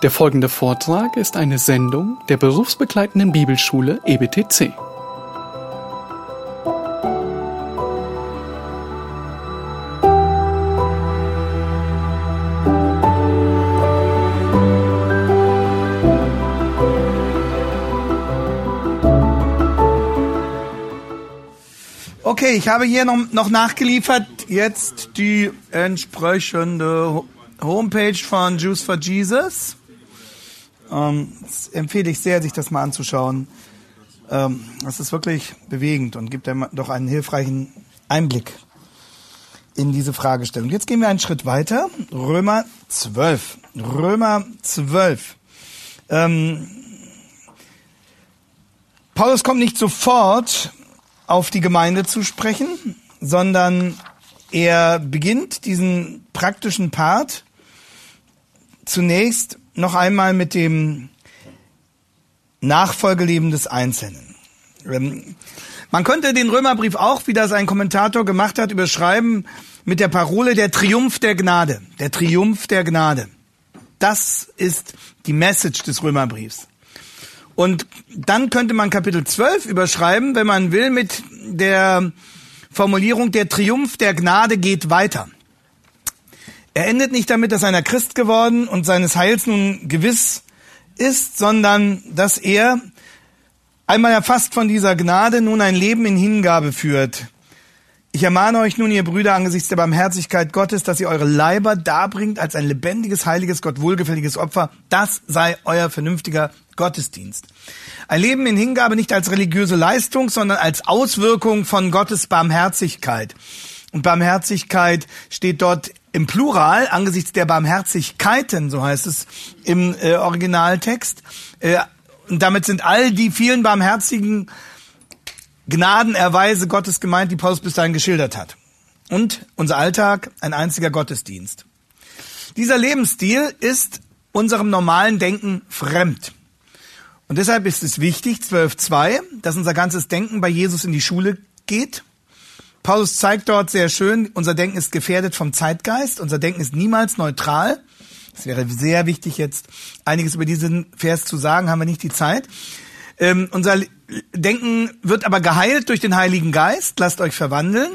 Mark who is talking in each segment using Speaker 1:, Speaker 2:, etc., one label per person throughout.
Speaker 1: Der folgende Vortrag ist eine Sendung der berufsbegleitenden Bibelschule EBTC.
Speaker 2: Okay, ich habe hier noch, noch nachgeliefert jetzt die entsprechende Homepage von Jews for Jesus. Ähm, empfehle ich sehr, sich das mal anzuschauen. Ähm, das ist wirklich bewegend und gibt einem doch einen hilfreichen Einblick in diese Fragestellung. Jetzt gehen wir einen Schritt weiter. Römer 12. Römer 12. Ähm, Paulus kommt nicht sofort auf die Gemeinde zu sprechen, sondern er beginnt diesen praktischen Part zunächst noch einmal mit dem Nachfolgeleben des Einzelnen. Ähm, man könnte den Römerbrief auch, wie das ein Kommentator gemacht hat, überschreiben mit der Parole der Triumph der Gnade. Der Triumph der Gnade. Das ist die Message des Römerbriefs. Und dann könnte man Kapitel 12 überschreiben, wenn man will, mit der Formulierung, der Triumph der Gnade geht weiter. Er endet nicht damit, dass einer Christ geworden und seines Heils nun gewiss ist, sondern dass er einmal erfasst von dieser Gnade nun ein Leben in Hingabe führt. Ich ermahne euch nun, ihr Brüder, angesichts der Barmherzigkeit Gottes, dass ihr eure Leiber darbringt als ein lebendiges, heiliges, Gott wohlgefälliges Opfer. Das sei euer vernünftiger Gottesdienst. Ein Leben in Hingabe nicht als religiöse Leistung, sondern als Auswirkung von Gottes Barmherzigkeit. Und Barmherzigkeit steht dort im Plural angesichts der Barmherzigkeiten, so heißt es im äh, Originaltext. Äh, und damit sind all die vielen barmherzigen Gnadenerweise Gottes gemeint, die Paulus bis dahin geschildert hat. Und unser Alltag ein einziger Gottesdienst. Dieser Lebensstil ist unserem normalen Denken fremd. Und deshalb ist es wichtig, 12.2, dass unser ganzes Denken bei Jesus in die Schule geht Paulus zeigt dort sehr schön, unser Denken ist gefährdet vom Zeitgeist, unser Denken ist niemals neutral. Es wäre sehr wichtig, jetzt einiges über diesen Vers zu sagen, haben wir nicht die Zeit. Ähm, unser Denken wird aber geheilt durch den Heiligen Geist, lasst euch verwandeln.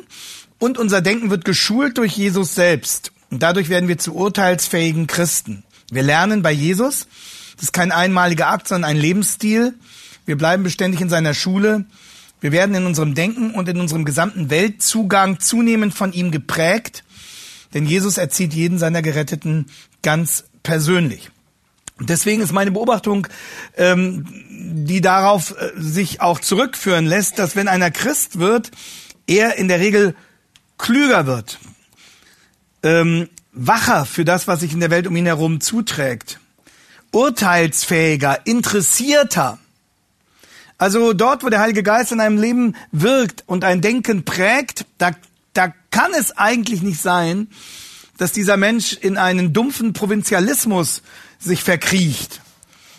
Speaker 2: Und unser Denken wird geschult durch Jesus selbst. Und dadurch werden wir zu urteilsfähigen Christen. Wir lernen bei Jesus. Das ist kein einmaliger Akt, sondern ein Lebensstil. Wir bleiben beständig in seiner Schule. Wir werden in unserem Denken und in unserem gesamten Weltzugang zunehmend von ihm geprägt, denn Jesus erzieht jeden seiner Geretteten ganz persönlich. Deswegen ist meine Beobachtung, ähm, die darauf äh, sich auch zurückführen lässt, dass wenn einer Christ wird, er in der Regel klüger wird, ähm, wacher für das, was sich in der Welt um ihn herum zuträgt, urteilsfähiger, interessierter, also dort, wo der Heilige Geist in einem Leben wirkt und ein Denken prägt, da, da kann es eigentlich nicht sein, dass dieser Mensch in einen dumpfen Provinzialismus sich verkriecht,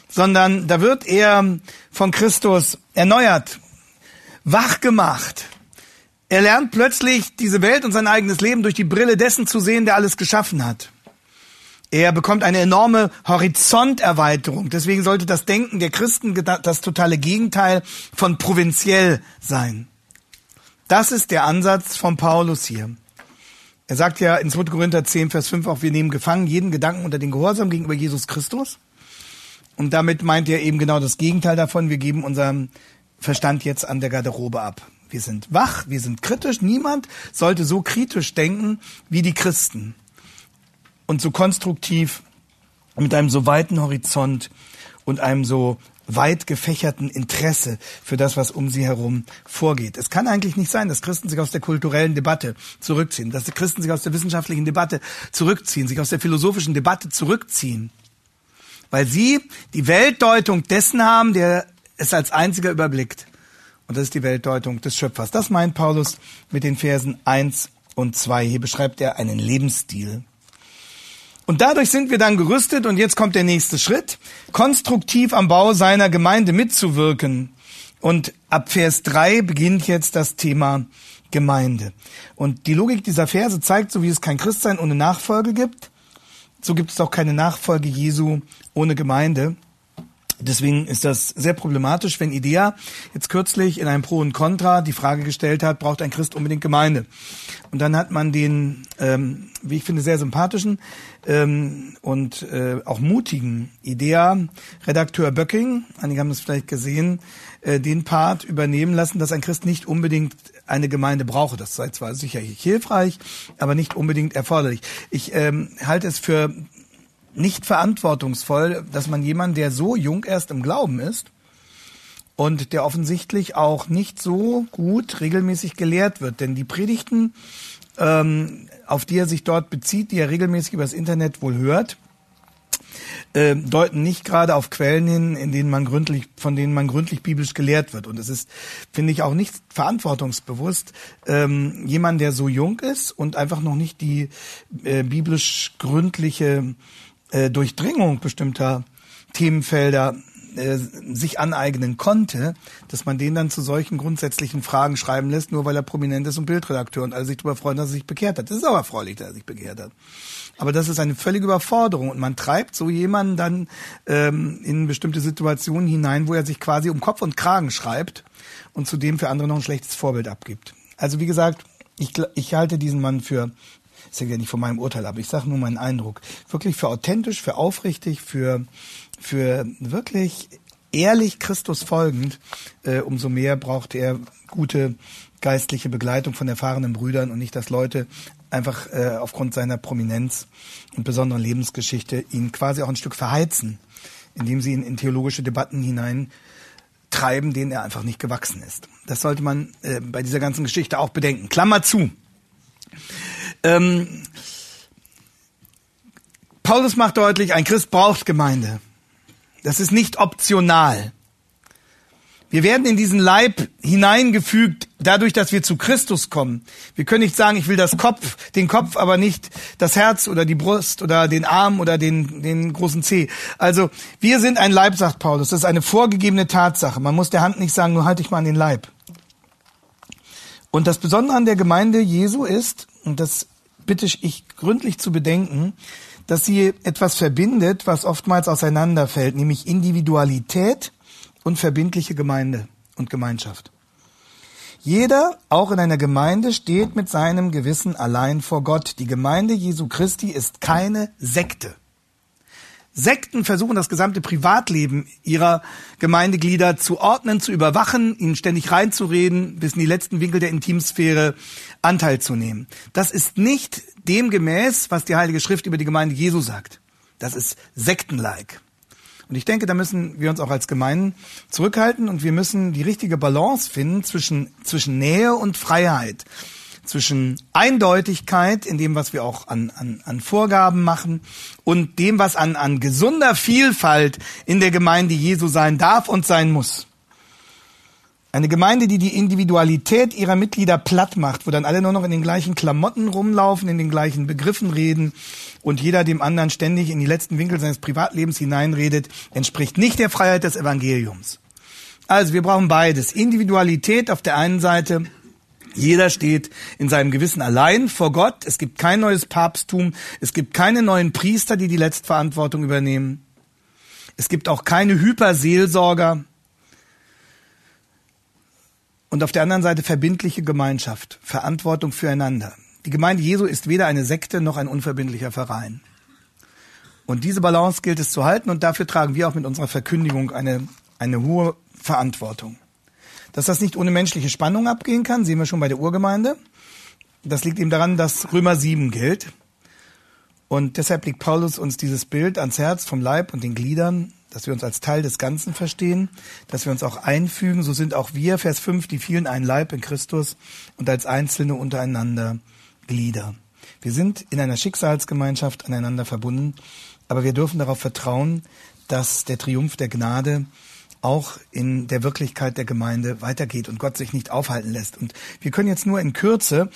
Speaker 2: sondern da wird er von Christus erneuert, wach gemacht. Er lernt plötzlich diese Welt und sein eigenes Leben durch die Brille dessen zu sehen, der alles geschaffen hat. Er bekommt eine enorme Horizonterweiterung. Deswegen sollte das Denken der Christen das totale Gegenteil von provinziell sein. Das ist der Ansatz von Paulus hier. Er sagt ja in 2. Korinther 10, Vers 5 auch, wir nehmen gefangen jeden Gedanken unter den Gehorsam gegenüber Jesus Christus. Und damit meint er eben genau das Gegenteil davon. Wir geben unseren Verstand jetzt an der Garderobe ab. Wir sind wach, wir sind kritisch. Niemand sollte so kritisch denken wie die Christen und so konstruktiv mit einem so weiten Horizont und einem so weit gefächerten Interesse für das, was um sie herum vorgeht. Es kann eigentlich nicht sein, dass Christen sich aus der kulturellen Debatte zurückziehen, dass die Christen sich aus der wissenschaftlichen Debatte zurückziehen, sich aus der philosophischen Debatte zurückziehen, weil sie die Weltdeutung dessen haben, der es als einziger überblickt. Und das ist die Weltdeutung des Schöpfers. Das meint Paulus mit den Versen 1 und 2. Hier beschreibt er einen Lebensstil. Und dadurch sind wir dann gerüstet und jetzt kommt der nächste Schritt, konstruktiv am Bau seiner Gemeinde mitzuwirken. Und ab Vers 3 beginnt jetzt das Thema Gemeinde. Und die Logik dieser Verse zeigt, so wie es kein Christsein ohne Nachfolge gibt, so gibt es auch keine Nachfolge Jesu ohne Gemeinde. Deswegen ist das sehr problematisch, wenn Idea jetzt kürzlich in einem Pro und Contra die Frage gestellt hat, braucht ein Christ unbedingt Gemeinde? Und dann hat man den, ähm, wie ich finde, sehr sympathischen ähm, und äh, auch mutigen Idea-Redakteur Böcking, einige haben das vielleicht gesehen, äh, den Part übernehmen lassen, dass ein Christ nicht unbedingt eine Gemeinde brauche. Das sei zwar sicherlich hilfreich, aber nicht unbedingt erforderlich. Ich ähm, halte es für nicht verantwortungsvoll, dass man jemanden, der so jung erst im Glauben ist und der offensichtlich auch nicht so gut regelmäßig gelehrt wird. Denn die Predigten, ähm, auf die er sich dort bezieht, die er regelmäßig übers Internet wohl hört, äh, deuten nicht gerade auf Quellen hin, in denen man gründlich, von denen man gründlich biblisch gelehrt wird. Und es ist, finde ich, auch nicht verantwortungsbewusst, ähm, jemand, der so jung ist und einfach noch nicht die äh, biblisch gründliche äh, Durchdringung bestimmter Themenfelder äh, sich aneignen konnte, dass man den dann zu solchen grundsätzlichen Fragen schreiben lässt, nur weil er prominent ist und Bildredakteur und alle sich darüber freuen, dass er sich bekehrt hat. Das ist aber erfreulich, dass er sich bekehrt hat. Aber das ist eine völlige Überforderung und man treibt so jemanden dann ähm, in bestimmte Situationen hinein, wo er sich quasi um Kopf und Kragen schreibt und zudem für andere noch ein schlechtes Vorbild abgibt. Also wie gesagt, ich, ich halte diesen Mann für das hängt ja nicht von meinem Urteil ab. Ich sage nur meinen Eindruck. Wirklich für authentisch, für aufrichtig, für, für wirklich ehrlich Christus folgend, äh, umso mehr braucht er gute geistliche Begleitung von erfahrenen Brüdern und nicht, dass Leute einfach äh, aufgrund seiner Prominenz und besonderen Lebensgeschichte ihn quasi auch ein Stück verheizen, indem sie ihn in theologische Debatten hinein treiben, denen er einfach nicht gewachsen ist. Das sollte man äh, bei dieser ganzen Geschichte auch bedenken. Klammer zu. Ähm, Paulus macht deutlich, ein Christ braucht Gemeinde. Das ist nicht optional. Wir werden in diesen Leib hineingefügt, dadurch, dass wir zu Christus kommen. Wir können nicht sagen, ich will das Kopf, den Kopf, aber nicht das Herz oder die Brust oder den Arm oder den, den großen Zeh. Also, wir sind ein Leib, sagt Paulus. Das ist eine vorgegebene Tatsache. Man muss der Hand nicht sagen, nur halte ich mal an den Leib. Und das Besondere an der Gemeinde Jesu ist, und das bitte ich gründlich zu bedenken, dass sie etwas verbindet, was oftmals auseinanderfällt, nämlich Individualität und verbindliche Gemeinde und Gemeinschaft. Jeder, auch in einer Gemeinde, steht mit seinem Gewissen allein vor Gott. Die Gemeinde Jesu Christi ist keine Sekte. Sekten versuchen das gesamte Privatleben ihrer Gemeindeglieder zu ordnen, zu überwachen, ihnen ständig reinzureden, bis in die letzten Winkel der Intimsphäre Anteil zu nehmen. Das ist nicht dem gemäß, was die Heilige Schrift über die Gemeinde Jesu sagt. Das ist sektenlike. Und ich denke, da müssen wir uns auch als Gemeinden zurückhalten und wir müssen die richtige Balance finden zwischen, zwischen Nähe und Freiheit zwischen Eindeutigkeit in dem, was wir auch an, an, an Vorgaben machen und dem, was an, an gesunder Vielfalt in der Gemeinde Jesu sein darf und sein muss. Eine Gemeinde, die die Individualität ihrer Mitglieder platt macht, wo dann alle nur noch in den gleichen Klamotten rumlaufen, in den gleichen Begriffen reden und jeder dem anderen ständig in die letzten Winkel seines Privatlebens hineinredet, entspricht nicht der Freiheit des Evangeliums. Also wir brauchen beides. Individualität auf der einen Seite jeder steht in seinem Gewissen allein vor Gott. Es gibt kein neues Papsttum. Es gibt keine neuen Priester, die die Letztverantwortung übernehmen. Es gibt auch keine Hyperseelsorger. Und auf der anderen Seite verbindliche Gemeinschaft, Verantwortung füreinander. Die Gemeinde Jesu ist weder eine Sekte noch ein unverbindlicher Verein. Und diese Balance gilt es zu halten und dafür tragen wir auch mit unserer Verkündigung eine, eine hohe Verantwortung. Dass das nicht ohne menschliche Spannung abgehen kann, sehen wir schon bei der Urgemeinde. Das liegt eben daran, dass Römer 7 gilt. Und deshalb legt Paulus uns dieses Bild ans Herz vom Leib und den Gliedern, dass wir uns als Teil des Ganzen verstehen, dass wir uns auch einfügen. So sind auch wir, Vers 5, die vielen ein Leib in Christus und als Einzelne untereinander Glieder. Wir sind in einer Schicksalsgemeinschaft aneinander verbunden, aber wir dürfen darauf vertrauen, dass der Triumph der Gnade auch in der Wirklichkeit der Gemeinde weitergeht und Gott sich nicht aufhalten lässt. Und wir können jetzt nur in Kürze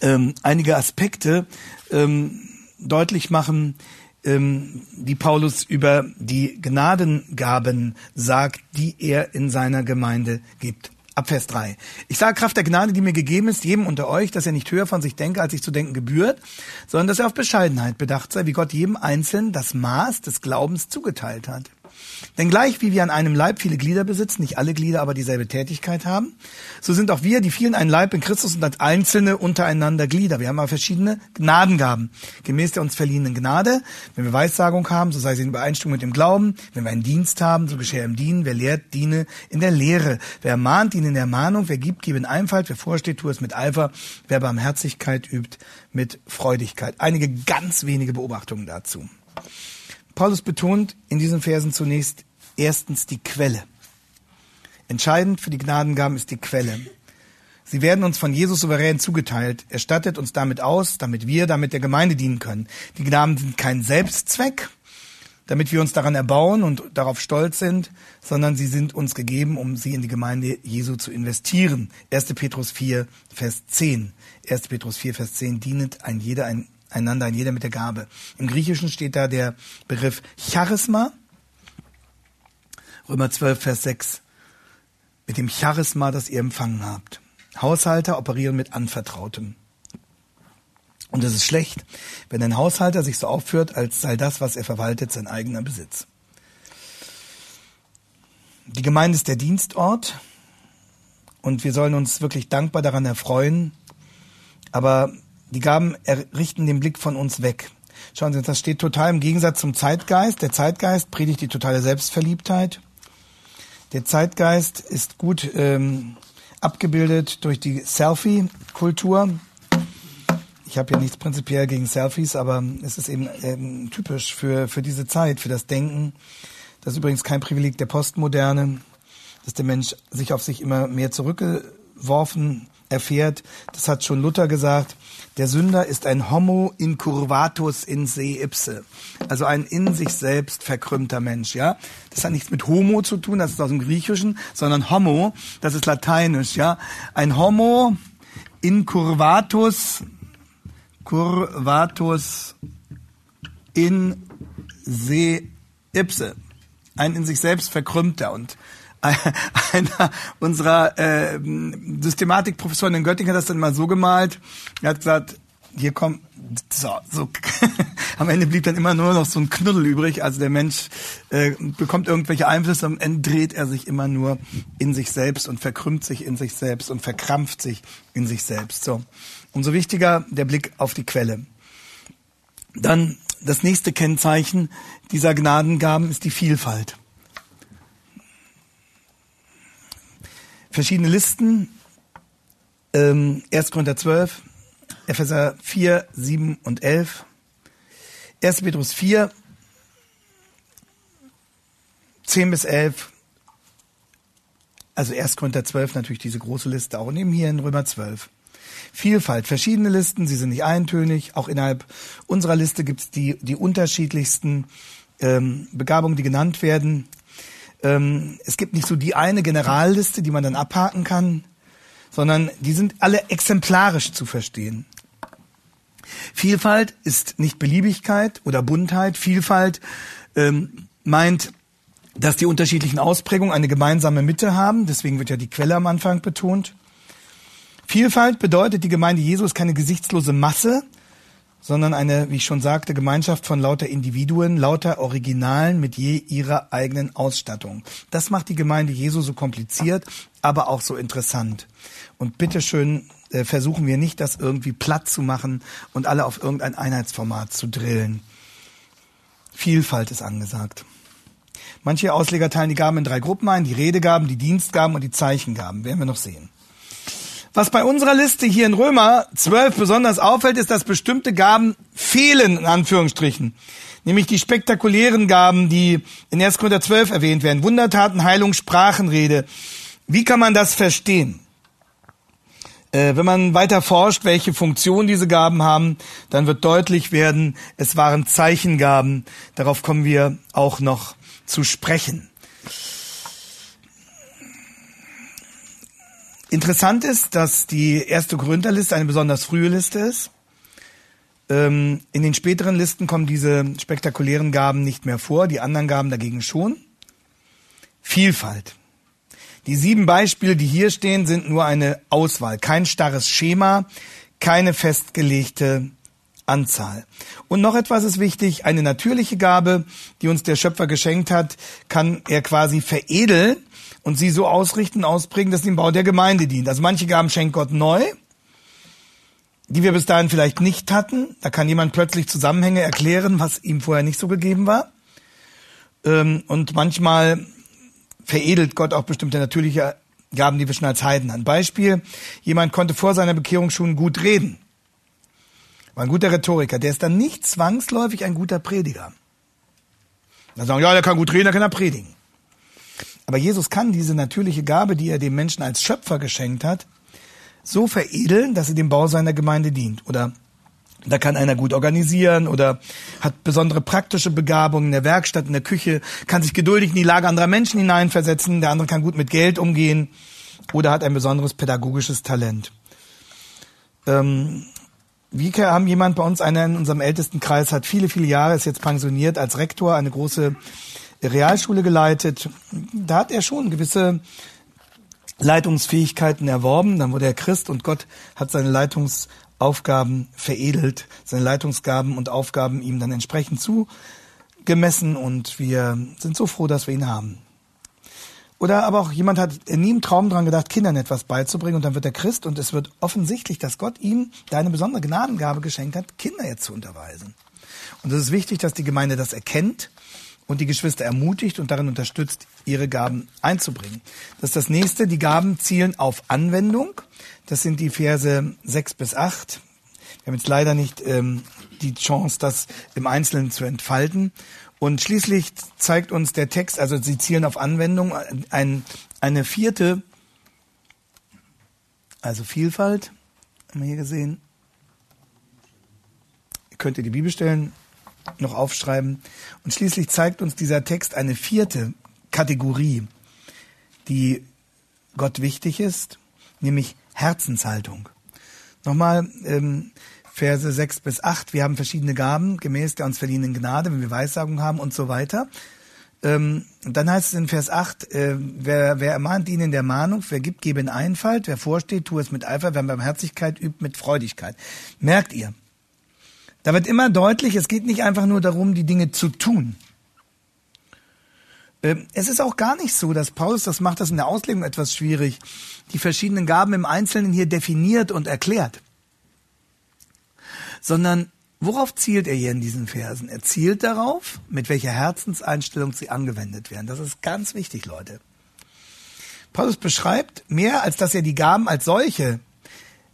Speaker 2: ähm, einige Aspekte ähm, deutlich machen, ähm, die Paulus über die Gnadengaben sagt, die er in seiner Gemeinde gibt. Ab Vers 3. Ich sage Kraft der Gnade, die mir gegeben ist, jedem unter euch, dass er nicht höher von sich denke, als sich zu denken gebührt, sondern dass er auf Bescheidenheit bedacht sei, wie Gott jedem Einzelnen das Maß des Glaubens zugeteilt hat. Denn gleich wie wir an einem Leib viele Glieder besitzen, nicht alle Glieder aber dieselbe Tätigkeit haben, so sind auch wir, die vielen ein Leib in Christus und als Einzelne untereinander Glieder. Wir haben aber verschiedene Gnadengaben, gemäß der uns verliehenen Gnade. Wenn wir Weissagung haben, so sei sie in Übereinstimmung mit dem Glauben. Wenn wir einen Dienst haben, so geschehe im Dienen. Wer lehrt, diene in der Lehre. Wer ermahnt, diene in der Mahnung. Wer gibt, gebe in Einfalt. Wer vorsteht, tue es mit Eifer. Wer Barmherzigkeit übt, mit Freudigkeit. Einige ganz wenige Beobachtungen dazu. Paulus betont in diesen Versen zunächst erstens die Quelle. Entscheidend für die Gnadengaben ist die Quelle. Sie werden uns von Jesus souverän zugeteilt. Er stattet uns damit aus, damit wir damit der Gemeinde dienen können. Die Gnaden sind kein Selbstzweck, damit wir uns daran erbauen und darauf stolz sind, sondern sie sind uns gegeben, um sie in die Gemeinde Jesu zu investieren. 1. Petrus 4, Vers 10. 1. Petrus 4, Vers 10. Dienet ein jeder ein einander, ein jeder mit der Gabe. Im Griechischen steht da der Begriff Charisma. Römer 12, Vers 6. Mit dem Charisma, das ihr empfangen habt. Haushalter operieren mit Anvertrautem. Und es ist schlecht, wenn ein Haushalter sich so aufführt, als sei das, was er verwaltet, sein eigener Besitz. Die Gemeinde ist der Dienstort und wir sollen uns wirklich dankbar daran erfreuen. Aber die Gaben richten den Blick von uns weg. Schauen Sie, das steht total im Gegensatz zum Zeitgeist. Der Zeitgeist predigt die totale Selbstverliebtheit. Der Zeitgeist ist gut ähm, abgebildet durch die Selfie-Kultur. Ich habe ja nichts prinzipiell gegen Selfies, aber es ist eben ähm, typisch für, für diese Zeit, für das Denken. Das ist übrigens kein Privileg der Postmoderne, dass der Mensch sich auf sich immer mehr zurückgeworfen erfährt. Das hat schon Luther gesagt. Der Sünder ist ein Homo incurvatus in se ipse, also ein in sich selbst verkrümmter Mensch. Ja, das hat nichts mit Homo zu tun, das ist aus dem Griechischen, sondern Homo, das ist Lateinisch. Ja, ein Homo incurvatus, curvatus in se ipse, ein in sich selbst verkrümmter und einer unserer äh, Systematikprofessoren in Göttingen hat das dann mal so gemalt. Er hat gesagt, hier kommt so, so am Ende blieb dann immer nur noch so ein Knuddel übrig. Also der Mensch äh, bekommt irgendwelche Einflüsse, am Ende dreht er sich immer nur in sich selbst und verkrümmt sich in sich selbst und verkrampft sich in sich selbst. So. Umso wichtiger der Blick auf die Quelle. Dann das nächste Kennzeichen dieser Gnadengaben ist die Vielfalt. Verschiedene Listen. Ähm, 1. Korinther 12, Epheser 4, 7 und 11. 1. Petrus 4, 10 bis 11. Also 1. Korinther 12 natürlich diese große Liste, auch neben hier in Römer 12. Vielfalt, verschiedene Listen, sie sind nicht eintönig. Auch innerhalb unserer Liste gibt es die, die unterschiedlichsten ähm, Begabungen, die genannt werden. Ähm, es gibt nicht so die eine Generalliste, die man dann abhaken kann, sondern die sind alle exemplarisch zu verstehen. Vielfalt ist nicht Beliebigkeit oder Buntheit. Vielfalt ähm, meint, dass die unterschiedlichen Ausprägungen eine gemeinsame Mitte haben. Deswegen wird ja die Quelle am Anfang betont. Vielfalt bedeutet, die Gemeinde Jesu ist keine gesichtslose Masse, sondern eine, wie ich schon sagte, Gemeinschaft von lauter Individuen, lauter Originalen mit je ihrer eigenen Ausstattung. Das macht die Gemeinde Jesu so kompliziert, aber auch so interessant. Und bitteschön äh, versuchen wir nicht, das irgendwie platt zu machen und alle auf irgendein Einheitsformat zu drillen. Vielfalt ist angesagt. Manche Ausleger teilen die Gaben in drei Gruppen ein, die Redegaben, die Dienstgaben und die Zeichengaben. Werden wir noch sehen. Was bei unserer Liste hier in Römer 12 besonders auffällt, ist, dass bestimmte Gaben fehlen, in Anführungsstrichen. Nämlich die spektakulären Gaben, die in 1. Korinther 12 erwähnt werden. Wundertaten, Heilung, Sprachenrede. Wie kann man das verstehen? Äh, wenn man weiter forscht, welche Funktion diese Gaben haben, dann wird deutlich werden, es waren Zeichengaben. Darauf kommen wir auch noch zu sprechen. Interessant ist, dass die erste Korintherliste eine besonders frühe Liste ist. Ähm, in den späteren Listen kommen diese spektakulären Gaben nicht mehr vor, die anderen Gaben dagegen schon. Vielfalt. Die sieben Beispiele, die hier stehen, sind nur eine Auswahl, kein starres Schema, keine festgelegte Anzahl. Und noch etwas ist wichtig, eine natürliche Gabe, die uns der Schöpfer geschenkt hat, kann er quasi veredeln und sie so ausrichten, ausprägen, dass sie dem Bau der Gemeinde dient. Also manche Gaben schenkt Gott neu, die wir bis dahin vielleicht nicht hatten. Da kann jemand plötzlich Zusammenhänge erklären, was ihm vorher nicht so gegeben war. Ähm, und manchmal veredelt Gott auch bestimmte natürliche Gaben, die wir schon als Heiden haben. Beispiel, jemand konnte vor seiner Bekehrung schon gut reden. War ein guter Rhetoriker. Der ist dann nicht zwangsläufig ein guter Prediger. Dann sagen, ja, der kann gut reden, der kann er predigen. Aber Jesus kann diese natürliche Gabe, die er dem Menschen als Schöpfer geschenkt hat, so veredeln, dass sie dem Bau seiner Gemeinde dient. Oder da kann einer gut organisieren oder hat besondere praktische Begabungen in der Werkstatt, in der Küche, kann sich geduldig in die Lage anderer Menschen hineinversetzen, der andere kann gut mit Geld umgehen oder hat ein besonderes pädagogisches Talent. Ähm, wir haben jemand bei uns, einer in unserem ältesten Kreis, hat viele, viele Jahre, ist jetzt pensioniert als Rektor, eine große Realschule geleitet. Da hat er schon gewisse Leitungsfähigkeiten erworben. Dann wurde er Christ und Gott hat seine Leitungsaufgaben veredelt, seine Leitungsgaben und Aufgaben ihm dann entsprechend zugemessen und wir sind so froh, dass wir ihn haben. Oder aber auch jemand hat nie im Traum dran gedacht, Kindern etwas beizubringen und dann wird er Christ und es wird offensichtlich, dass Gott ihm deine besondere Gnadengabe geschenkt hat, Kinder jetzt zu unterweisen. Und es ist wichtig, dass die Gemeinde das erkennt und die Geschwister ermutigt und darin unterstützt, ihre Gaben einzubringen. Das ist das nächste. Die Gaben zielen auf Anwendung. Das sind die Verse 6 bis 8. Wir haben jetzt leider nicht ähm, die Chance, das im Einzelnen zu entfalten. Und schließlich zeigt uns der Text, also sie zielen auf Anwendung, ein, eine vierte, also Vielfalt, haben wir hier gesehen. Ihr könnt ihr die Bibelstellen noch aufschreiben. Und schließlich zeigt uns dieser Text eine vierte Kategorie, die Gott wichtig ist, nämlich Herzenshaltung. Nochmal ähm, Verse 6 bis 8. Wir haben verschiedene Gaben gemäß der uns verliehenen Gnade, wenn wir Weissagung haben und so weiter. Ähm, dann heißt es in Vers 8, äh, wer, wer ermahnt ihn in der Mahnung, wer gibt, gebe in Einfalt, wer vorsteht, tu es mit Eifer, wer Barmherzigkeit übt, mit Freudigkeit. Merkt ihr, da wird immer deutlich, es geht nicht einfach nur darum, die Dinge zu tun. Ähm, es ist auch gar nicht so, dass Paulus, das macht das in der Auslegung etwas schwierig, die verschiedenen Gaben im Einzelnen hier definiert und erklärt. Sondern worauf zielt er hier in diesen Versen? Er zielt darauf, mit welcher Herzenseinstellung sie angewendet werden. Das ist ganz wichtig, Leute. Paulus beschreibt mehr, als dass er die Gaben als solche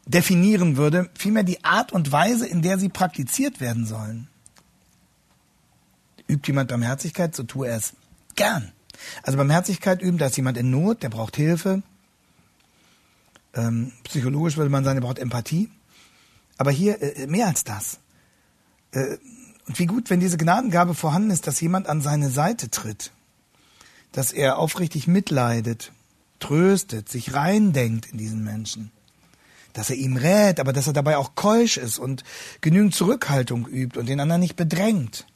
Speaker 2: definieren würde, vielmehr die Art und Weise, in der sie praktiziert werden sollen. Übt jemand Barmherzigkeit, so tue er es gern. Also Barmherzigkeit üben, da ist jemand in Not, der braucht Hilfe. Ähm, psychologisch würde man sagen, der braucht Empathie. Aber hier äh, mehr als das. Äh, und wie gut, wenn diese Gnadengabe vorhanden ist, dass jemand an seine Seite tritt, dass er aufrichtig mitleidet, tröstet, sich reindenkt in diesen Menschen dass er ihm rät, aber dass er dabei auch keusch ist und genügend Zurückhaltung übt und den anderen nicht bedrängt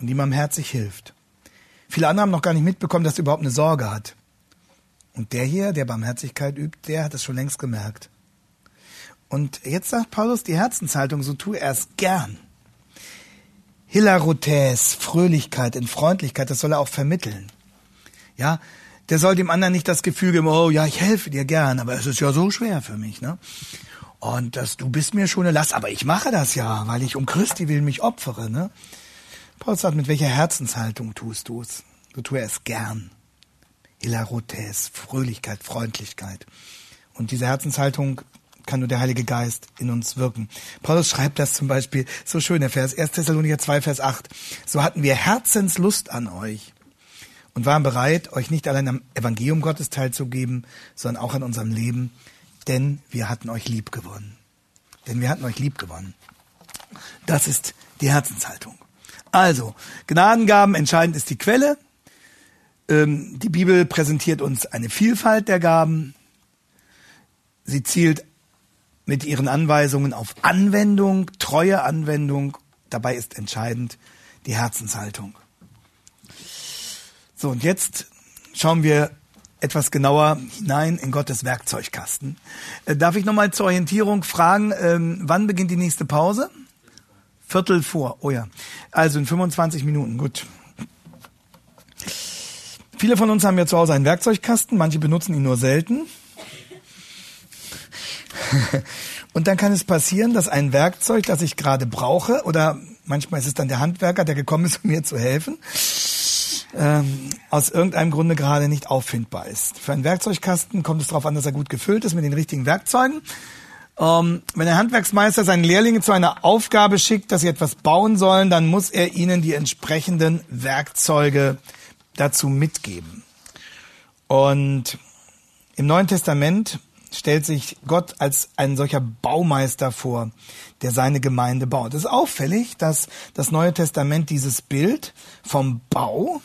Speaker 2: und ihm am Herzlich hilft. Viele andere haben noch gar nicht mitbekommen, dass er überhaupt eine Sorge hat. Und der hier, der Barmherzigkeit übt, der hat es schon längst gemerkt. Und jetzt sagt Paulus die Herzenshaltung, so tue er es gern. Hilarotes, Fröhlichkeit in Freundlichkeit, das soll er auch vermitteln. Ja, der soll dem anderen nicht das Gefühl geben, oh ja, ich helfe dir gern, aber es ist ja so schwer für mich, ne? Und dass du bist mir schon eine Last, aber ich mache das ja, weil ich um Christi will mich opfere, ne? Paulus sagt, mit welcher Herzenshaltung tust du es? Du tue es gern. Hilarotes, Fröhlichkeit, Freundlichkeit. Und diese Herzenshaltung kann nur der Heilige Geist in uns wirken. Paulus schreibt das zum Beispiel so schön, der Vers 1 Thessalonicher 2, Vers 8. So hatten wir Herzenslust an euch und waren bereit, euch nicht allein am Evangelium Gottes teilzugeben, sondern auch an unserem Leben, denn wir hatten euch lieb gewonnen. Denn wir hatten euch lieb gewonnen. Das ist die Herzenshaltung. Also, Gnadengaben, entscheidend ist die Quelle. Ähm, die Bibel präsentiert uns eine Vielfalt der Gaben. Sie zielt mit ihren Anweisungen auf Anwendung, treue Anwendung. Dabei ist entscheidend die Herzenshaltung. So, und jetzt schauen wir etwas genauer hinein in Gottes Werkzeugkasten. Äh, darf ich nochmal zur Orientierung fragen, ähm, wann beginnt die nächste Pause? Viertel vor, oh ja. Also in 25 Minuten, gut. Viele von uns haben ja zu Hause einen Werkzeugkasten, manche benutzen ihn nur selten. Und dann kann es passieren, dass ein Werkzeug, das ich gerade brauche, oder manchmal ist es dann der Handwerker, der gekommen ist, um mir zu helfen, ähm, aus irgendeinem Grunde gerade nicht auffindbar ist. Für einen Werkzeugkasten kommt es darauf an, dass er gut gefüllt ist mit den richtigen Werkzeugen. Ähm, wenn der Handwerksmeister seine Lehrlinge zu einer Aufgabe schickt, dass sie etwas bauen sollen, dann muss er ihnen die entsprechenden Werkzeuge dazu mitgeben. Und im Neuen Testament stellt sich Gott als ein solcher Baumeister vor, der seine Gemeinde baut. Es ist auffällig, dass das Neue Testament dieses Bild vom Bau,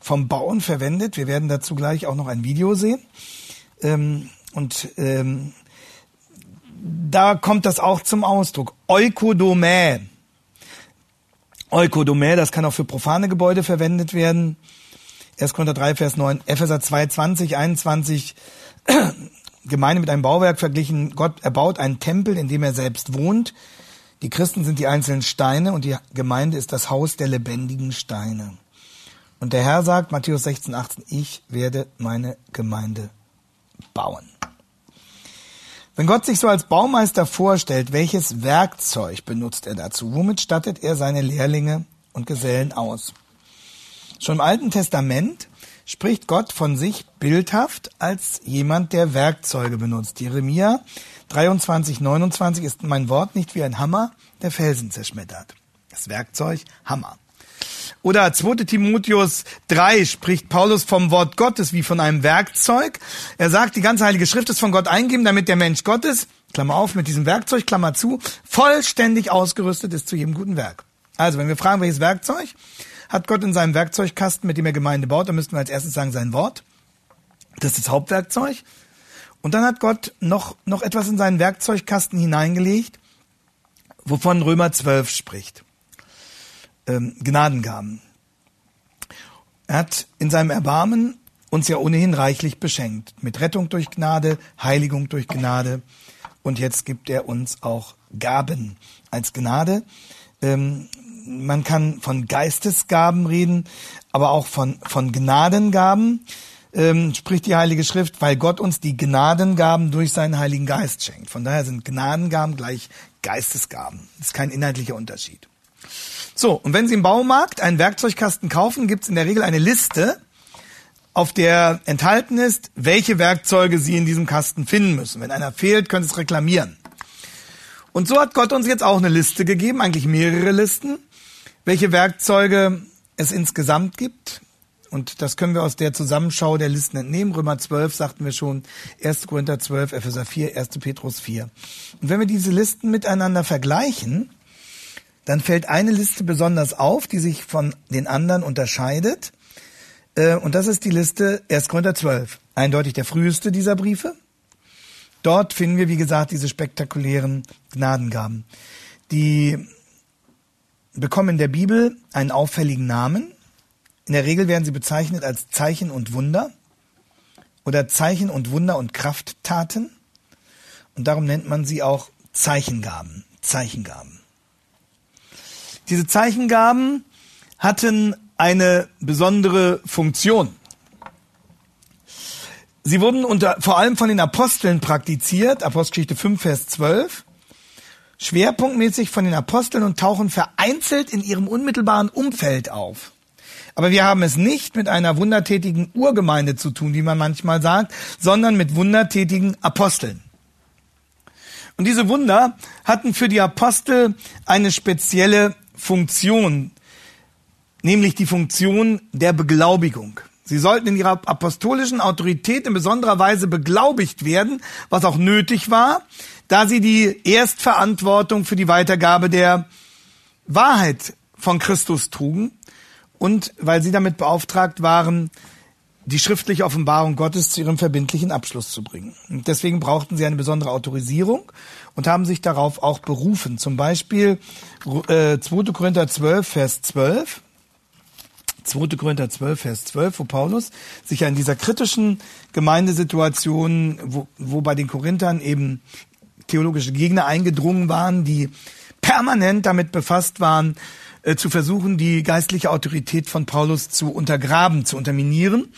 Speaker 2: vom Bauen verwendet. Wir werden dazu gleich auch noch ein Video sehen. Ähm, und ähm, da kommt das auch zum Ausdruck. Eukodomä. Eukodomä, das kann auch für profane Gebäude verwendet werden. 1. Korinther 3, Vers 9, Epheser 2, 20, 21, Gemeinde mit einem Bauwerk verglichen. Gott erbaut einen Tempel, in dem er selbst wohnt. Die Christen sind die einzelnen Steine und die Gemeinde ist das Haus der lebendigen Steine. Und der Herr sagt, Matthäus 16, 18, ich werde meine Gemeinde bauen. Wenn Gott sich so als Baumeister vorstellt, welches Werkzeug benutzt er dazu? Womit stattet er seine Lehrlinge und Gesellen aus? Schon im Alten Testament spricht Gott von sich bildhaft als jemand, der Werkzeuge benutzt. Jeremia 23, 29 ist mein Wort nicht wie ein Hammer, der Felsen zerschmettert. Das Werkzeug Hammer. Oder 2. Timotheus 3 spricht Paulus vom Wort Gottes wie von einem Werkzeug. Er sagt, die ganze Heilige Schrift ist von Gott eingeben, damit der Mensch Gottes, Klammer auf, mit diesem Werkzeug, Klammer zu, vollständig ausgerüstet ist zu jedem guten Werk. Also, wenn wir fragen, welches Werkzeug, hat Gott in seinem Werkzeugkasten, mit dem er Gemeinde baut, dann müssten wir als erstes sagen, sein Wort. Das ist das Hauptwerkzeug. Und dann hat Gott noch, noch etwas in seinen Werkzeugkasten hineingelegt, wovon Römer 12 spricht ähm, Gnadengaben. Er hat in seinem Erbarmen uns ja ohnehin reichlich beschenkt. Mit Rettung durch Gnade, Heiligung durch Gnade. Und jetzt gibt er uns auch Gaben als Gnade. Ähm, man kann von Geistesgaben reden, aber auch von, von Gnadengaben, ähm, spricht die Heilige Schrift, weil Gott uns die Gnadengaben durch seinen Heiligen Geist schenkt. Von daher sind Gnadengaben gleich Geistesgaben. Das ist kein inhaltlicher Unterschied. So, und wenn Sie im Baumarkt einen Werkzeugkasten kaufen, gibt es in der Regel eine Liste, auf der enthalten ist, welche Werkzeuge Sie in diesem Kasten finden müssen. Wenn einer fehlt, können Sie es reklamieren. Und so hat Gott uns jetzt auch eine Liste gegeben, eigentlich mehrere Listen, welche Werkzeuge es insgesamt gibt. Und das können wir aus der Zusammenschau der Listen entnehmen. Römer 12 sagten wir schon, 1. Korinther 12, Epheser 4, 1. Petrus 4. Und wenn wir diese Listen miteinander vergleichen, dann fällt eine Liste besonders auf, die sich von den anderen unterscheidet. Äh, und das ist die Liste 1. Korinther 12. Eindeutig der früheste dieser Briefe. Dort finden wir, wie gesagt, diese spektakulären Gnadengaben. Die bekommen in der Bibel einen auffälligen Namen. In der Regel werden sie bezeichnet als Zeichen und Wunder oder Zeichen und Wunder und Krafttaten. Und darum nennt man sie auch Zeichengaben. Zeichengaben. Diese Zeichengaben hatten eine besondere Funktion. Sie wurden unter, vor allem von den Aposteln praktiziert, Apostelgeschichte 5, Vers 12, schwerpunktmäßig von den Aposteln und tauchen vereinzelt in ihrem unmittelbaren Umfeld auf. Aber wir haben es nicht mit einer wundertätigen Urgemeinde zu tun, wie man manchmal sagt, sondern mit wundertätigen Aposteln. Und diese Wunder hatten für die Apostel eine spezielle Funktion, nämlich die Funktion der Beglaubigung. Sie sollten in ihrer apostolischen Autorität in besonderer Weise beglaubigt werden, was auch nötig war, da sie die Erstverantwortung für die Weitergabe der Wahrheit von Christus trugen und weil sie damit beauftragt waren, die schriftliche Offenbarung Gottes zu ihrem verbindlichen Abschluss zu bringen. Und deswegen brauchten sie eine besondere Autorisierung und haben sich darauf auch berufen. Zum Beispiel äh, 2. Korinther 12, Vers 12. 2. Korinther 12, Vers 12, wo Paulus sich ja in dieser kritischen Gemeindesituation, wo, wo bei den Korinthern eben theologische Gegner eingedrungen waren, die permanent damit befasst waren, äh, zu versuchen, die geistliche Autorität von Paulus zu untergraben, zu unterminieren.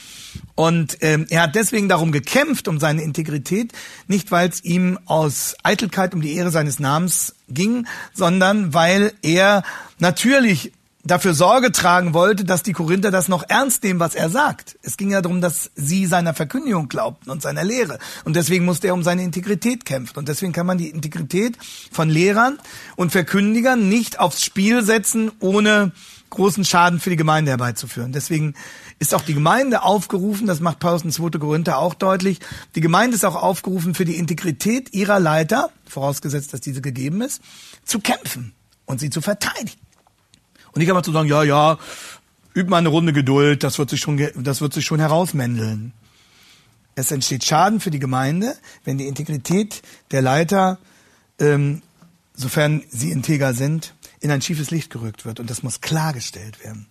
Speaker 2: Und ähm, er hat deswegen darum gekämpft, um seine Integrität, nicht weil es ihm aus Eitelkeit um die Ehre seines Namens ging, sondern weil er natürlich dafür Sorge tragen wollte, dass die Korinther das noch ernst nehmen, was er sagt. Es ging ja darum, dass sie seiner Verkündigung glaubten und seiner Lehre. Und deswegen musste er um seine Integrität kämpfen. Und deswegen kann man die Integrität von Lehrern und Verkündigern nicht aufs Spiel setzen, ohne großen Schaden für die Gemeinde herbeizuführen. Deswegen ist auch die Gemeinde aufgerufen, das macht Paulus in 2. Korinther auch deutlich, die Gemeinde ist auch aufgerufen, für die Integrität ihrer Leiter, vorausgesetzt, dass diese gegeben ist, zu kämpfen und sie zu verteidigen. Und nicht einfach zu sagen, ja, ja, üb mal eine Runde Geduld, das wird sich schon, das wird sich schon herausmändeln. Es entsteht Schaden für die Gemeinde, wenn die Integrität der Leiter, ähm, sofern sie integer sind, in ein schiefes Licht gerückt wird. Und das muss klargestellt werden.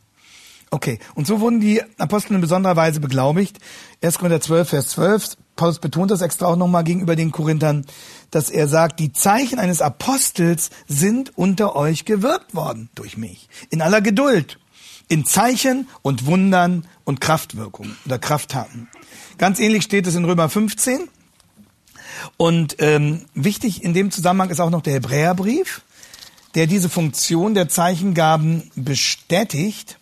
Speaker 2: Okay, und so wurden die Apostel in besonderer Weise beglaubigt. 1. Korinther 12, Vers 12. Paulus betont das extra auch nochmal gegenüber den Korinthern, dass er sagt, die Zeichen eines Apostels sind unter euch gewirkt worden durch mich. In aller Geduld. In Zeichen und Wundern und Kraftwirkung oder Krafttaten. Ganz ähnlich steht es in Römer 15. Und ähm, wichtig in dem Zusammenhang ist auch noch der Hebräerbrief, der diese Funktion der Zeichengaben bestätigt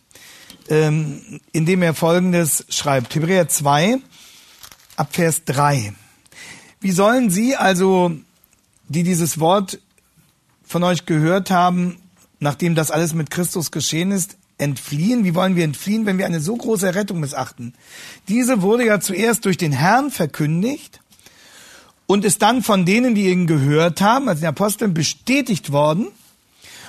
Speaker 2: ähm, indem er Folgendes schreibt. Hebräer 2, ab Vers 3. Wie sollen Sie also, die dieses Wort von euch gehört haben, nachdem das alles mit Christus geschehen ist, entfliehen? Wie wollen wir entfliehen, wenn wir eine so große Rettung missachten? Diese wurde ja zuerst durch den Herrn verkündigt und ist dann von denen, die ihn gehört haben, also den Aposteln, bestätigt worden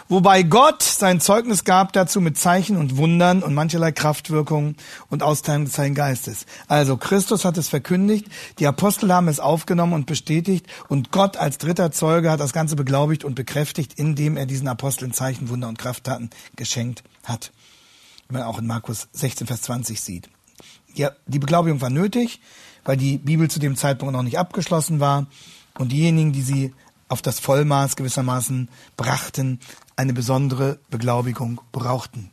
Speaker 2: wobei Gott sein Zeugnis gab dazu mit Zeichen und Wundern und mancherlei Kraftwirkungen und Austeilung des Heiligen Geistes. Also Christus hat es verkündigt, die Apostel haben es aufgenommen und bestätigt und Gott als dritter Zeuge hat das Ganze beglaubigt und bekräftigt, indem er diesen Aposteln Zeichen, Wunder und Krafttaten geschenkt hat. Wie man auch in Markus 16, Vers 20 sieht. Ja, die Beglaubigung war nötig, weil die Bibel zu dem Zeitpunkt noch nicht abgeschlossen war und diejenigen, die sie auf das Vollmaß gewissermaßen brachten, eine besondere Beglaubigung brauchten.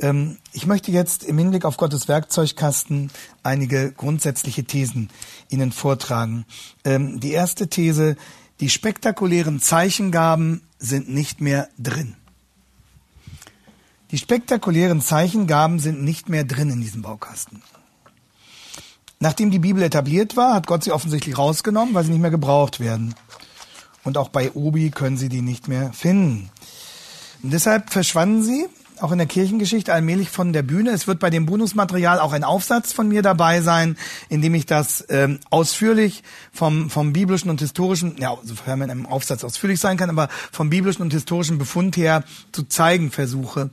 Speaker 2: Ähm, ich möchte jetzt im Hinblick auf Gottes Werkzeugkasten einige grundsätzliche Thesen Ihnen vortragen. Ähm, die erste These, die spektakulären Zeichengaben sind nicht mehr drin. Die spektakulären Zeichengaben sind nicht mehr drin in diesem Baukasten. Nachdem die Bibel etabliert war, hat Gott sie offensichtlich rausgenommen, weil sie nicht mehr gebraucht werden. Und auch bei Obi können Sie die nicht mehr finden. Und deshalb verschwanden sie auch in der Kirchengeschichte allmählich von der Bühne. Es wird bei dem Bonusmaterial auch ein Aufsatz von mir dabei sein, in dem ich das ähm, ausführlich vom, vom biblischen und historischen, ja, sofern man in einem Aufsatz ausführlich sein kann, aber vom biblischen und historischen Befund her zu zeigen versuche.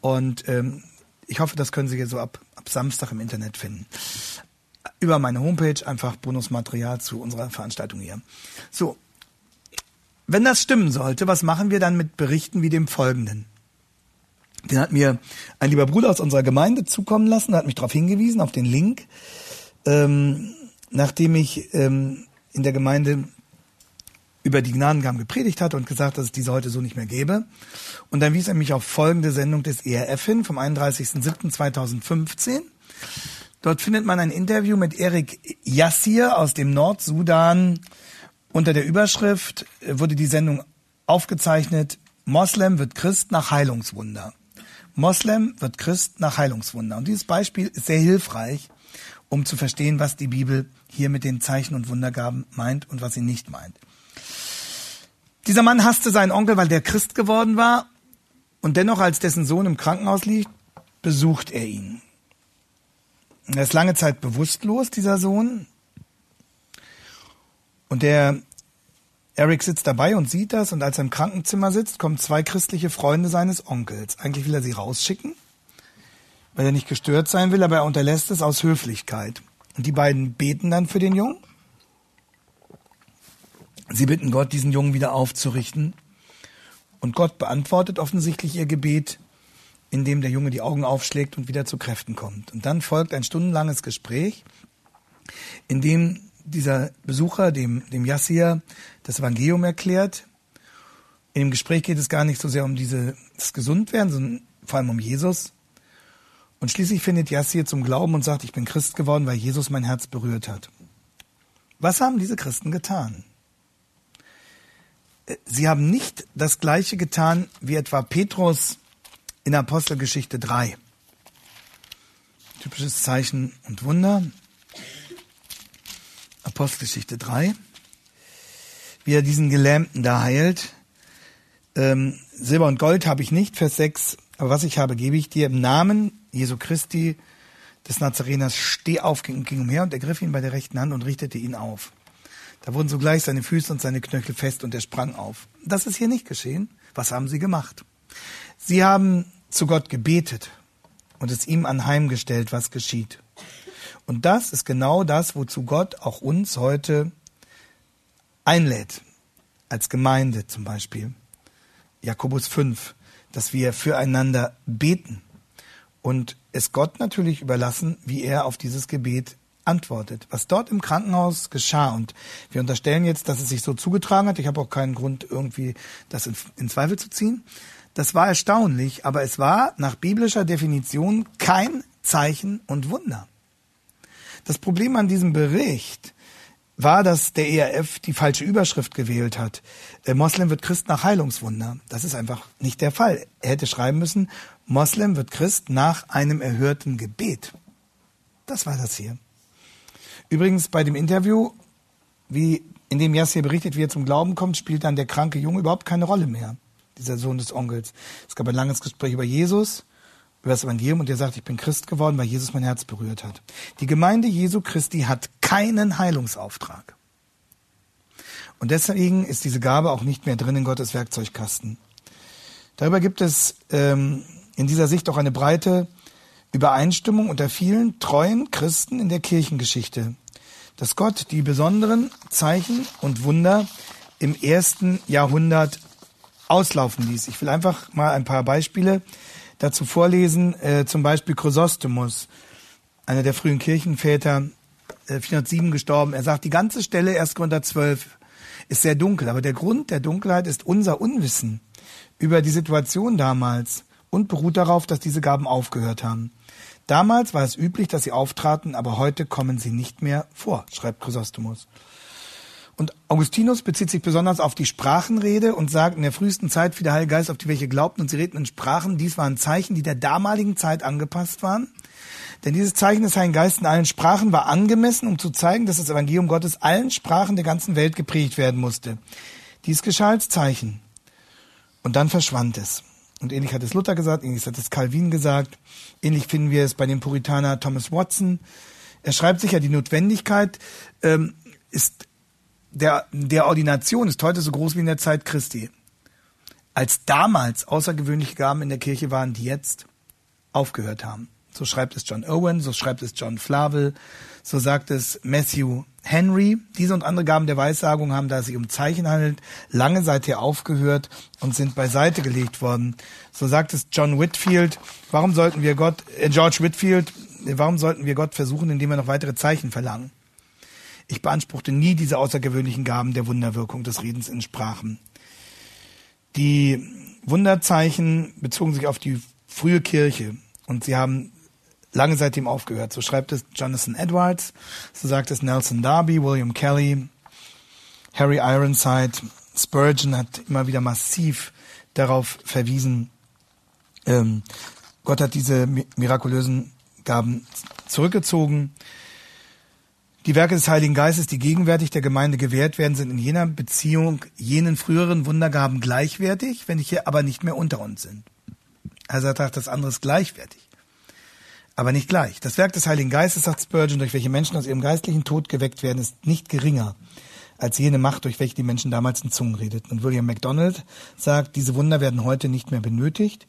Speaker 2: Und ähm, ich hoffe, das können Sie jetzt so ab, ab Samstag im Internet finden. Über meine Homepage einfach Bonusmaterial zu unserer Veranstaltung hier. So, wenn das stimmen sollte, was machen wir dann mit Berichten wie dem folgenden? Den hat mir ein lieber Bruder aus unserer Gemeinde zukommen lassen, hat mich darauf hingewiesen, auf den Link, ähm, nachdem ich ähm, in der Gemeinde über die Gnadengaben gepredigt hatte und gesagt, dass es diese heute so nicht mehr gäbe. Und dann wies er mich auf folgende Sendung des ERF hin vom 31.07.2015. Dort findet man ein Interview mit Erik Yassir aus dem Nordsudan, unter der Überschrift wurde die Sendung aufgezeichnet, Moslem wird Christ nach Heilungswunder. Moslem wird Christ nach Heilungswunder. Und dieses Beispiel ist sehr hilfreich, um zu verstehen, was die Bibel hier mit den Zeichen und Wundergaben meint und was sie nicht meint. Dieser Mann hasste seinen Onkel, weil der Christ geworden war und dennoch, als dessen Sohn im Krankenhaus liegt, besucht er ihn. Er ist lange Zeit bewusstlos, dieser Sohn. Und der Eric sitzt dabei und sieht das und als er im Krankenzimmer sitzt, kommen zwei christliche Freunde seines Onkels. Eigentlich will er sie rausschicken, weil er nicht gestört sein will, aber er unterlässt es aus Höflichkeit. Und die beiden beten dann für den Jungen. Sie bitten Gott, diesen Jungen wieder aufzurichten. Und Gott beantwortet offensichtlich ihr Gebet in dem der Junge die Augen aufschlägt und wieder zu Kräften kommt. Und dann folgt ein stundenlanges Gespräch, in dem dieser Besucher, dem, dem Yassir, das Evangelium erklärt. In dem Gespräch geht es gar nicht so sehr um dieses Gesundwerden, sondern vor allem um Jesus. Und schließlich findet Yassir zum Glauben und sagt, ich bin Christ geworden, weil Jesus mein Herz berührt hat. Was haben diese Christen getan? Sie haben nicht das Gleiche getan wie etwa Petrus in Apostelgeschichte 3. Typisches Zeichen und Wunder. Apostelgeschichte 3. Wie er diesen Gelähmten da heilt. Ähm, Silber und Gold habe ich nicht, Vers 6. Aber was ich habe, gebe ich dir im Namen Jesu Christi des Nazareners. Steh auf, ging, ging umher und ergriff ihn bei der rechten Hand und richtete ihn auf. Da wurden sogleich seine Füße und seine Knöchel fest und er sprang auf. Das ist hier nicht geschehen. Was haben sie gemacht? Sie haben zu Gott gebetet und es ihm anheimgestellt, was geschieht. Und das ist genau das, wozu Gott auch uns heute einlädt, als Gemeinde zum Beispiel. Jakobus 5, dass wir füreinander beten und es Gott natürlich überlassen, wie er auf dieses Gebet antwortet. Was dort im Krankenhaus geschah, und wir unterstellen jetzt, dass es sich so zugetragen hat, ich habe auch keinen Grund, irgendwie das in, in Zweifel zu ziehen, das war erstaunlich, aber es war nach biblischer Definition kein Zeichen und Wunder. Das Problem an diesem Bericht war, dass der ERF die falsche Überschrift gewählt hat. Äh, Moslem wird Christ nach Heilungswunder. Das ist einfach nicht der Fall. Er hätte schreiben müssen, Moslem wird Christ nach einem erhörten Gebet. Das war das hier. Übrigens bei dem Interview, wie in dem Yassir berichtet, wie er zum Glauben kommt, spielt dann der kranke Junge überhaupt keine Rolle mehr dieser Sohn des Onkels. Es gab ein langes Gespräch über Jesus, über das Evangelium und der sagt, ich bin Christ geworden, weil Jesus mein Herz berührt hat. Die Gemeinde Jesu Christi hat keinen Heilungsauftrag. Und deswegen ist diese Gabe auch nicht mehr drin in Gottes Werkzeugkasten. Darüber gibt es ähm, in dieser Sicht auch eine breite Übereinstimmung unter vielen treuen Christen in der Kirchengeschichte, dass Gott die besonderen Zeichen und Wunder im ersten Jahrhundert auslaufen ließ. Ich will einfach mal ein paar Beispiele dazu vorlesen. Äh, zum Beispiel Chrysostomus, einer der frühen Kirchenväter, äh, 407 gestorben. Er sagt, die ganze Stelle 1. Korinther 12 ist sehr dunkel, aber der Grund der Dunkelheit ist unser Unwissen über die Situation damals und beruht darauf, dass diese Gaben aufgehört haben. Damals war es üblich, dass sie auftraten, aber heute kommen sie nicht mehr vor, schreibt Chrysostomus. Und Augustinus bezieht sich besonders auf die Sprachenrede und sagt, in der frühesten Zeit fiel der Heilige Geist auf die, welche glaubten und sie redeten in Sprachen. Dies waren Zeichen, die der damaligen Zeit angepasst waren. Denn dieses Zeichen des Heiligen Geistes in allen Sprachen war angemessen, um zu zeigen, dass das Evangelium Gottes allen Sprachen der ganzen Welt geprägt werden musste. Dies geschah als Zeichen. Und dann verschwand es. Und ähnlich hat es Luther gesagt, ähnlich hat es Calvin gesagt, ähnlich finden wir es bei dem Puritaner Thomas Watson. Er schreibt sicher, die Notwendigkeit ähm, ist der, der Ordination ist heute so groß wie in der Zeit Christi. Als damals außergewöhnliche Gaben in der Kirche waren, die jetzt aufgehört haben. So schreibt es John Owen, so schreibt es John Flavel, so sagt es Matthew Henry. Diese und andere Gaben der Weissagung haben, da es sich um Zeichen handelt, lange seither aufgehört und sind beiseite gelegt worden. So sagt es John Whitfield. Warum sollten wir Gott, äh George Whitfield, warum sollten wir Gott versuchen, indem wir noch weitere Zeichen verlangen? Ich beanspruchte nie diese außergewöhnlichen Gaben der Wunderwirkung des Redens in Sprachen. Die Wunderzeichen bezogen sich auf die frühe Kirche und sie haben lange seitdem aufgehört. So schreibt es Jonathan Edwards, so sagt es Nelson Darby, William Kelly, Harry Ironside, Spurgeon hat immer wieder massiv darauf verwiesen, ähm, Gott hat diese mirakulösen Gaben zurückgezogen. Die Werke des Heiligen Geistes, die gegenwärtig der Gemeinde gewährt werden, sind in jener Beziehung jenen früheren Wundergaben gleichwertig, wenn hier aber nicht mehr unter uns sind. Also er sagt, das andere ist gleichwertig, aber nicht gleich. Das Werk des Heiligen Geistes, sagt Spurgeon, durch welche Menschen aus ihrem geistlichen Tod geweckt werden, ist nicht geringer als jene Macht, durch welche die Menschen damals in Zungen redeten. Und William MacDonald sagt, diese Wunder werden heute nicht mehr benötigt.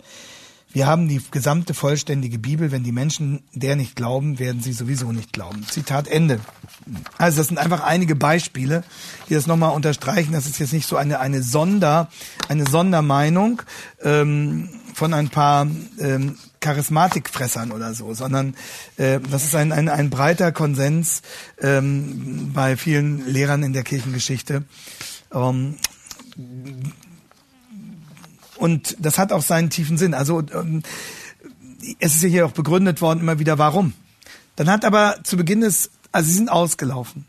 Speaker 2: Wir haben die gesamte vollständige Bibel. Wenn die Menschen der nicht glauben, werden sie sowieso nicht glauben. Zitat Ende. Also das sind einfach einige Beispiele, die das nochmal unterstreichen. Das ist jetzt nicht so eine eine Sonder eine Sondermeinung ähm, von ein paar ähm, Charismatikfressern oder so, sondern äh, das ist ein, ein, ein breiter Konsens ähm, bei vielen Lehrern in der Kirchengeschichte. Ähm, und das hat auch seinen tiefen Sinn. Also ähm, es ist ja hier auch begründet worden immer wieder, warum. Dann hat aber zu Beginn des, also sie sind ausgelaufen.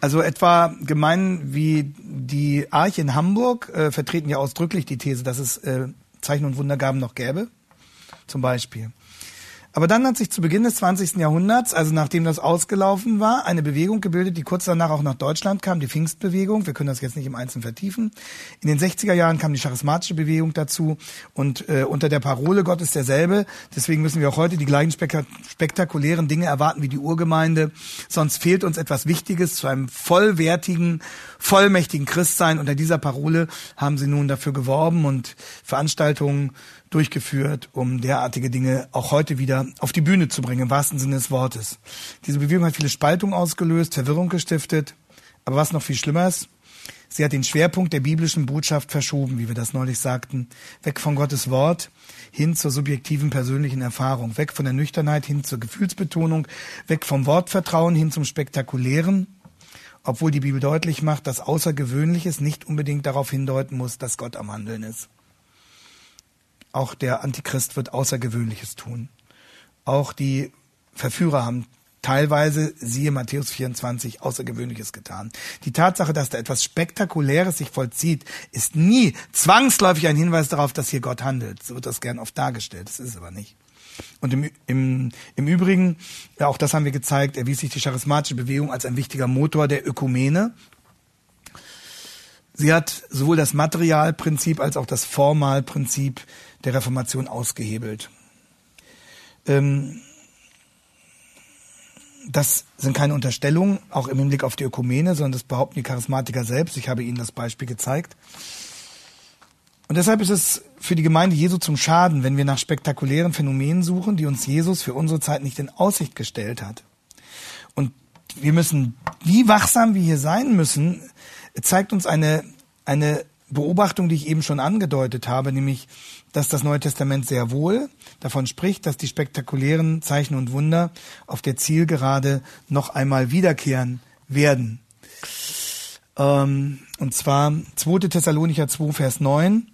Speaker 2: Also etwa Gemeinden wie die Arche in Hamburg äh, vertreten ja ausdrücklich die These, dass es äh, Zeichen und Wundergaben noch gäbe, zum Beispiel. Aber dann hat sich zu Beginn des 20. Jahrhunderts, also nachdem das ausgelaufen war, eine Bewegung gebildet, die kurz danach auch nach Deutschland kam, die Pfingstbewegung. Wir können das jetzt nicht im Einzelnen vertiefen. In den 60er Jahren kam die charismatische Bewegung dazu und äh, unter der Parole Gott ist derselbe. Deswegen müssen wir auch heute die gleichen spektakulären Dinge erwarten wie die Urgemeinde. Sonst fehlt uns etwas Wichtiges zu einem vollwertigen, vollmächtigen Christsein. Unter dieser Parole haben sie nun dafür geworben und Veranstaltungen durchgeführt, um derartige Dinge auch heute wieder auf die Bühne zu bringen, im wahrsten Sinne des Wortes. Diese Bewegung hat viele Spaltungen ausgelöst, Verwirrung gestiftet, aber was noch viel schlimmer ist, sie hat den Schwerpunkt der biblischen Botschaft verschoben, wie wir das neulich sagten, weg von Gottes Wort hin zur subjektiven persönlichen Erfahrung, weg von der Nüchternheit hin zur Gefühlsbetonung, weg vom Wortvertrauen hin zum Spektakulären, obwohl die Bibel deutlich macht, dass Außergewöhnliches nicht unbedingt darauf hindeuten muss, dass Gott am Handeln ist. Auch der Antichrist wird Außergewöhnliches tun. Auch die Verführer haben teilweise, siehe Matthäus 24, Außergewöhnliches getan. Die Tatsache, dass da etwas Spektakuläres sich vollzieht, ist nie zwangsläufig ein Hinweis darauf, dass hier Gott handelt. So wird das gern oft dargestellt. Das ist aber nicht. Und im, im, im Übrigen, ja, auch das haben wir gezeigt, erwies sich die charismatische Bewegung als ein wichtiger Motor der Ökumene. Sie hat sowohl das Materialprinzip als auch das Formalprinzip der Reformation ausgehebelt. Ähm, das sind keine Unterstellungen, auch im Hinblick auf die Ökumene, sondern das behaupten die Charismatiker selbst. Ich habe Ihnen das Beispiel gezeigt. Und deshalb ist es für die Gemeinde Jesu zum Schaden, wenn wir nach spektakulären Phänomenen suchen, die uns Jesus für unsere Zeit nicht in Aussicht gestellt hat. Und wir müssen, wie wachsam wir hier sein müssen, zeigt uns eine, eine Beobachtung, die ich eben schon angedeutet habe, nämlich, dass das Neue Testament sehr wohl davon spricht, dass die spektakulären Zeichen und Wunder auf der Zielgerade noch einmal wiederkehren werden. Ähm, und zwar 2. Thessalonicher 2, Vers 9,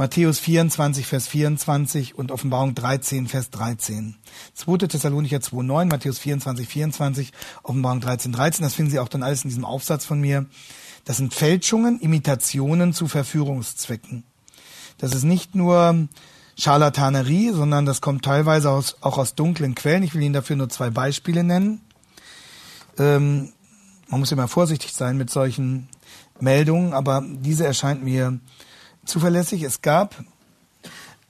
Speaker 2: Matthäus 24, Vers 24 und Offenbarung 13, Vers 13. 2. Thessalonicher 2, 9, Matthäus 24, 24, Offenbarung 13, 13. Das finden Sie auch dann alles in diesem Aufsatz von mir. Das sind Fälschungen, Imitationen zu Verführungszwecken. Das ist nicht nur Scharlatanerie, sondern das kommt teilweise aus, auch aus dunklen Quellen. Ich will Ihnen dafür nur zwei Beispiele nennen. Ähm, man muss immer vorsichtig sein mit solchen Meldungen, aber diese erscheint mir zuverlässig. Es gab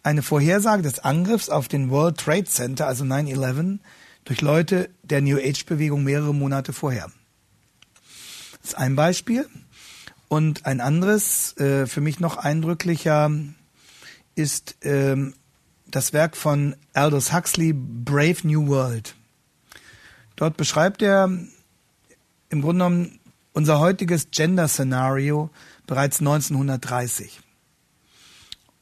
Speaker 2: eine Vorhersage des Angriffs auf den World Trade Center, also 9-11, durch Leute der New Age Bewegung mehrere Monate vorher. Das ist ein Beispiel. Und ein anderes, äh, für mich noch eindrücklicher, ist ähm, das Werk von Aldous Huxley, Brave New World. Dort beschreibt er im Grunde genommen unser heutiges Gender-Szenario bereits 1930.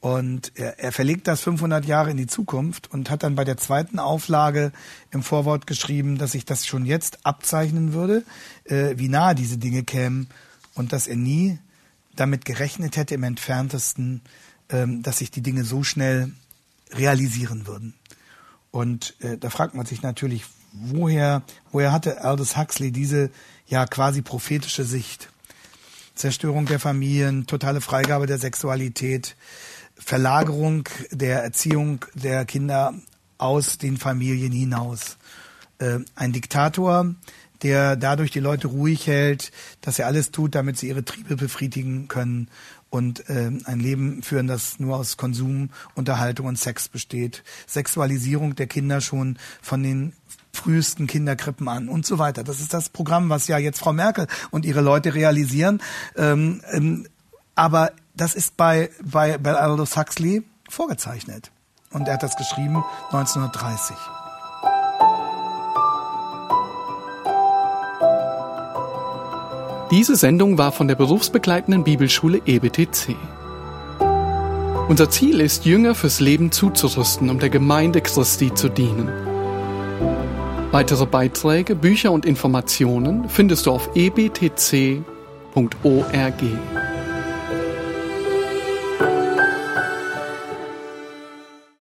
Speaker 2: Und er, er verlegt das 500 Jahre in die Zukunft und hat dann bei der zweiten Auflage im Vorwort geschrieben, dass sich das schon jetzt abzeichnen würde, äh, wie nahe diese Dinge kämen und dass er nie damit gerechnet hätte im entferntesten, ähm, dass sich die Dinge so schnell realisieren würden. Und äh, da fragt man sich natürlich, woher, woher hatte Aldous Huxley diese ja quasi prophetische Sicht? Zerstörung der Familien, totale Freigabe der Sexualität, Verlagerung der Erziehung der Kinder aus den Familien hinaus. Äh, ein Diktator, der dadurch die Leute ruhig hält, dass er alles tut, damit sie ihre Triebe befriedigen können und äh, ein Leben führen, das nur aus Konsum, Unterhaltung und Sex besteht. Sexualisierung der Kinder schon von den frühesten Kinderkrippen an und so weiter. Das ist das Programm, was ja jetzt Frau Merkel und ihre Leute realisieren. Ähm, ähm, aber das ist bei, bei, bei Aldous Huxley vorgezeichnet. Und er hat das geschrieben 1930.
Speaker 1: Diese Sendung war von der berufsbegleitenden Bibelschule EBTC. Unser Ziel ist, Jünger fürs Leben zuzurüsten, um der Gemeinde Christi zu dienen. Weitere Beiträge, Bücher und Informationen findest du auf ebtc.org.